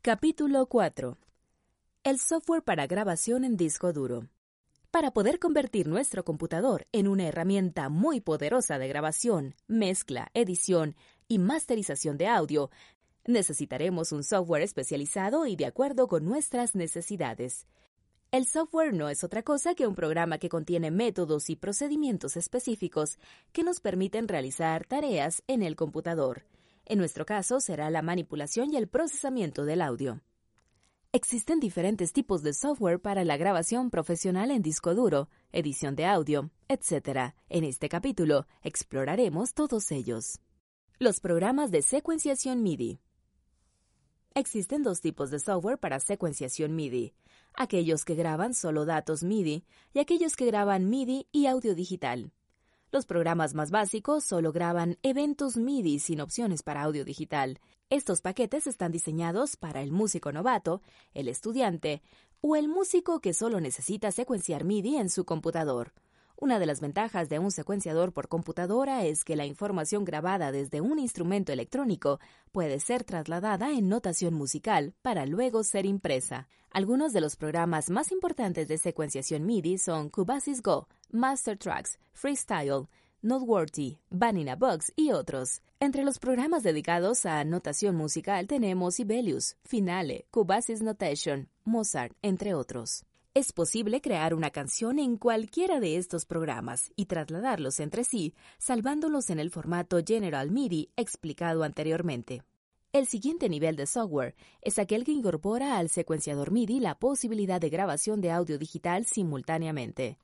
Capítulo 4. El software para grabación en disco duro. Para poder convertir nuestro computador en una herramienta muy poderosa de grabación, mezcla, edición y masterización de audio, necesitaremos un software especializado y de acuerdo con nuestras necesidades. El software no es otra cosa que un programa que contiene métodos y procedimientos específicos que nos permiten realizar tareas en el computador. En nuestro caso será la manipulación y el procesamiento del audio. Existen diferentes tipos de software para la grabación profesional en disco duro, edición de audio, etc. En este capítulo exploraremos todos ellos. Los programas de secuenciación MIDI. Existen dos tipos de software para secuenciación MIDI, aquellos que graban solo datos MIDI y aquellos que graban MIDI y audio digital. Los programas más básicos solo graban eventos MIDI sin opciones para audio digital. Estos paquetes están diseñados para el músico novato, el estudiante o el músico que solo necesita secuenciar MIDI en su computador. Una de las ventajas de un secuenciador por computadora es que la información grabada desde un instrumento electrónico puede ser trasladada en notación musical para luego ser impresa. Algunos de los programas más importantes de secuenciación MIDI son Cubasys Go, Master Tracks, Freestyle, Noteworthy, Vanilla Bugs y otros. Entre los programas dedicados a notación musical tenemos Sibelius, Finale, Cubasys Notation, Mozart, entre otros. Es posible crear una canción en cualquiera de estos programas y trasladarlos entre sí, salvándolos en el formato General MIDI explicado anteriormente. El siguiente nivel de software es aquel que incorpora al secuenciador MIDI la posibilidad de grabación de audio digital simultáneamente.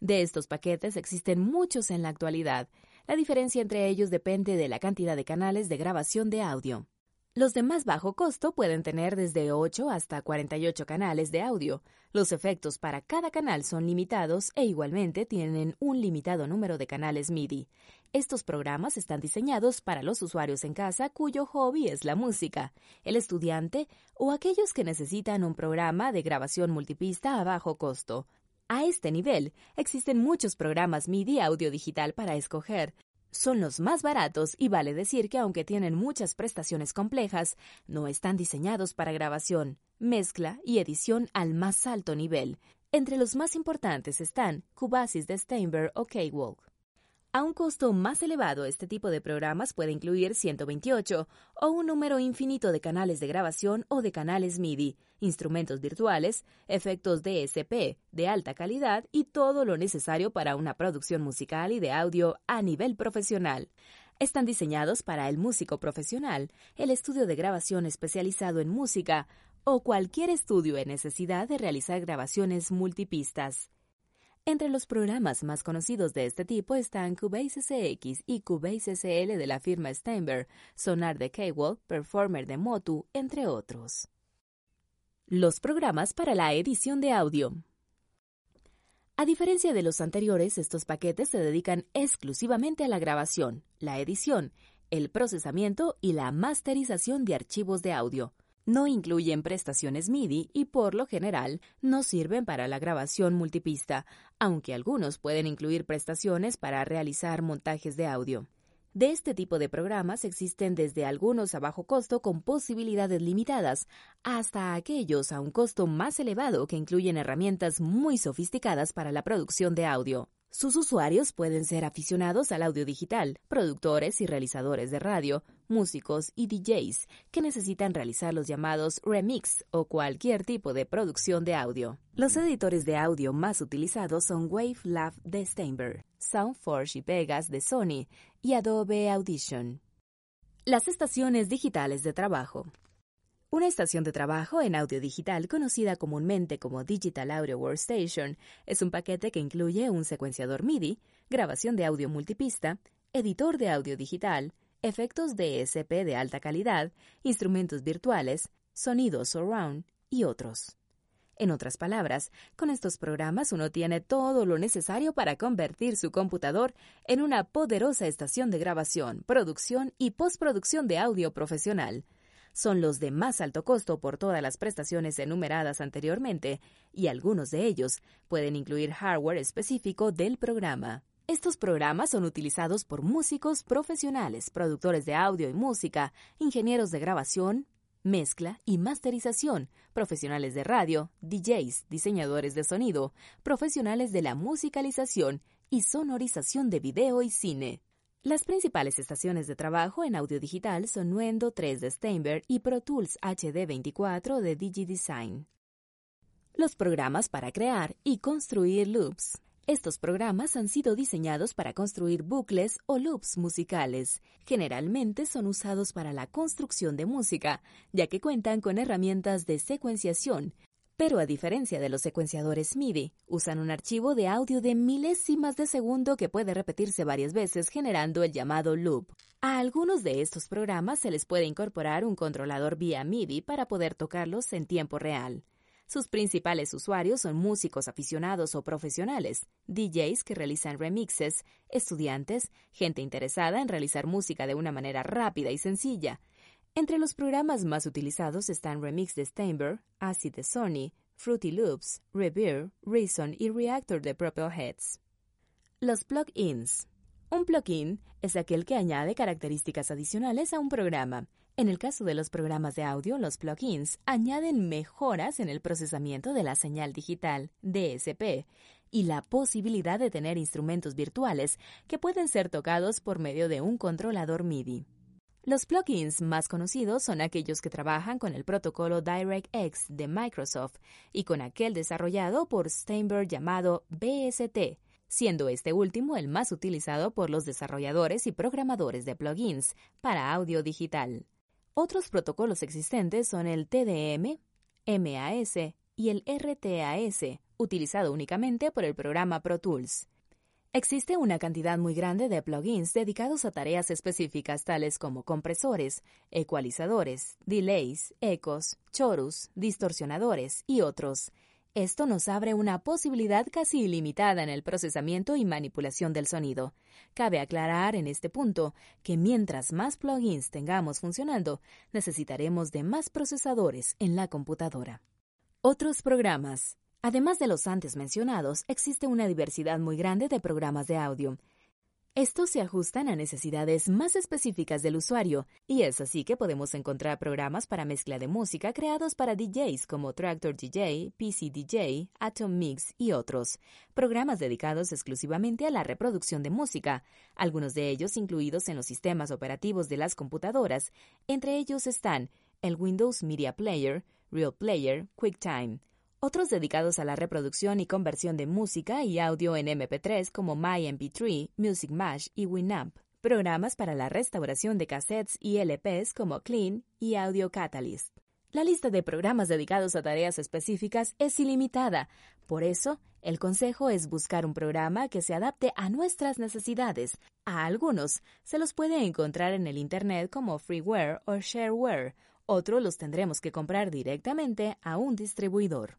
De estos paquetes existen muchos en la actualidad. La diferencia entre ellos depende de la cantidad de canales de grabación de audio. Los de más bajo costo pueden tener desde 8 hasta 48 canales de audio. Los efectos para cada canal son limitados e igualmente tienen un limitado número de canales MIDI. Estos programas están diseñados para los usuarios en casa cuyo hobby es la música, el estudiante o aquellos que necesitan un programa de grabación multipista a bajo costo. A este nivel, existen muchos programas MIDI audio digital para escoger, son los más baratos y vale decir que aunque tienen muchas prestaciones complejas, no están diseñados para grabación, mezcla y edición al más alto nivel. Entre los más importantes están Cubasys de Steinberg o K-Walk. A un costo más elevado, este tipo de programas puede incluir 128 o un número infinito de canales de grabación o de canales MIDI, instrumentos virtuales, efectos DSP de alta calidad y todo lo necesario para una producción musical y de audio a nivel profesional. Están diseñados para el músico profesional, el estudio de grabación especializado en música o cualquier estudio en necesidad de realizar grabaciones multipistas. Entre los programas más conocidos de este tipo están Cubase SX y Cubase SL de la firma Steinberg, Sonar de Cable, Performer de Motu, entre otros. Los programas para la edición de audio. A diferencia de los anteriores, estos paquetes se dedican exclusivamente a la grabación, la edición, el procesamiento y la masterización de archivos de audio no incluyen prestaciones MIDI y por lo general no sirven para la grabación multipista, aunque algunos pueden incluir prestaciones para realizar montajes de audio. De este tipo de programas existen desde algunos a bajo costo con posibilidades limitadas hasta aquellos a un costo más elevado que incluyen herramientas muy sofisticadas para la producción de audio. Sus usuarios pueden ser aficionados al audio digital, productores y realizadores de radio, músicos y DJs que necesitan realizar los llamados remix o cualquier tipo de producción de audio. Los editores de audio más utilizados son Wave de Steinberg, Soundforge y Vegas de Sony y Adobe Audition. Las estaciones digitales de trabajo. Una estación de trabajo en audio digital, conocida comúnmente como Digital Audio Workstation, es un paquete que incluye un secuenciador MIDI, grabación de audio multipista, editor de audio digital, efectos DSP de alta calidad, instrumentos virtuales, sonido surround y otros. En otras palabras, con estos programas uno tiene todo lo necesario para convertir su computador en una poderosa estación de grabación, producción y postproducción de audio profesional. Son los de más alto costo por todas las prestaciones enumeradas anteriormente, y algunos de ellos pueden incluir hardware específico del programa. Estos programas son utilizados por músicos profesionales, productores de audio y música, ingenieros de grabación, mezcla y masterización, profesionales de radio, DJs, diseñadores de sonido, profesionales de la musicalización y sonorización de video y cine. Las principales estaciones de trabajo en audio digital son Nuendo 3 de Steinberg y Pro Tools HD24 de DigiDesign. Los programas para crear y construir loops. Estos programas han sido diseñados para construir bucles o loops musicales. Generalmente son usados para la construcción de música, ya que cuentan con herramientas de secuenciación, pero a diferencia de los secuenciadores MIDI, usan un archivo de audio de milésimas de segundo que puede repetirse varias veces generando el llamado loop. A algunos de estos programas se les puede incorporar un controlador vía MIDI para poder tocarlos en tiempo real. Sus principales usuarios son músicos aficionados o profesionales, DJs que realizan remixes, estudiantes, gente interesada en realizar música de una manera rápida y sencilla. Entre los programas más utilizados están Remix de Steinberg, Acid de Sony, Fruity Loops, Revere, Reason y Reactor de Propelheads. Los plugins. Un plugin es aquel que añade características adicionales a un programa. En el caso de los programas de audio, los plugins añaden mejoras en el procesamiento de la señal digital, DSP, y la posibilidad de tener instrumentos virtuales que pueden ser tocados por medio de un controlador MIDI. Los plugins más conocidos son aquellos que trabajan con el protocolo DirectX de Microsoft y con aquel desarrollado por Steinberg llamado BST, siendo este último el más utilizado por los desarrolladores y programadores de plugins para audio digital. Otros protocolos existentes son el TDM, MAS y el RTAS, utilizado únicamente por el programa Pro Tools. Existe una cantidad muy grande de plugins dedicados a tareas específicas tales como compresores, ecualizadores, delays, ecos, chorus, distorsionadores y otros. Esto nos abre una posibilidad casi ilimitada en el procesamiento y manipulación del sonido. Cabe aclarar en este punto que mientras más plugins tengamos funcionando, necesitaremos de más procesadores en la computadora. Otros programas. Además de los antes mencionados, existe una diversidad muy grande de programas de audio. Estos se ajustan a necesidades más específicas del usuario, y es así que podemos encontrar programas para mezcla de música creados para DJs como Tractor DJ, PC DJ, Atom Mix y otros, programas dedicados exclusivamente a la reproducción de música, algunos de ellos incluidos en los sistemas operativos de las computadoras, entre ellos están el Windows Media Player, Real Player, QuickTime, otros dedicados a la reproducción y conversión de música y audio en MP3 como MyMP3, Music Mash y Winamp. Programas para la restauración de cassettes y LPs como Clean y Audio Catalyst. La lista de programas dedicados a tareas específicas es ilimitada. Por eso, el consejo es buscar un programa que se adapte a nuestras necesidades. A algunos se los puede encontrar en el Internet como freeware o shareware. Otros los tendremos que comprar directamente a un distribuidor.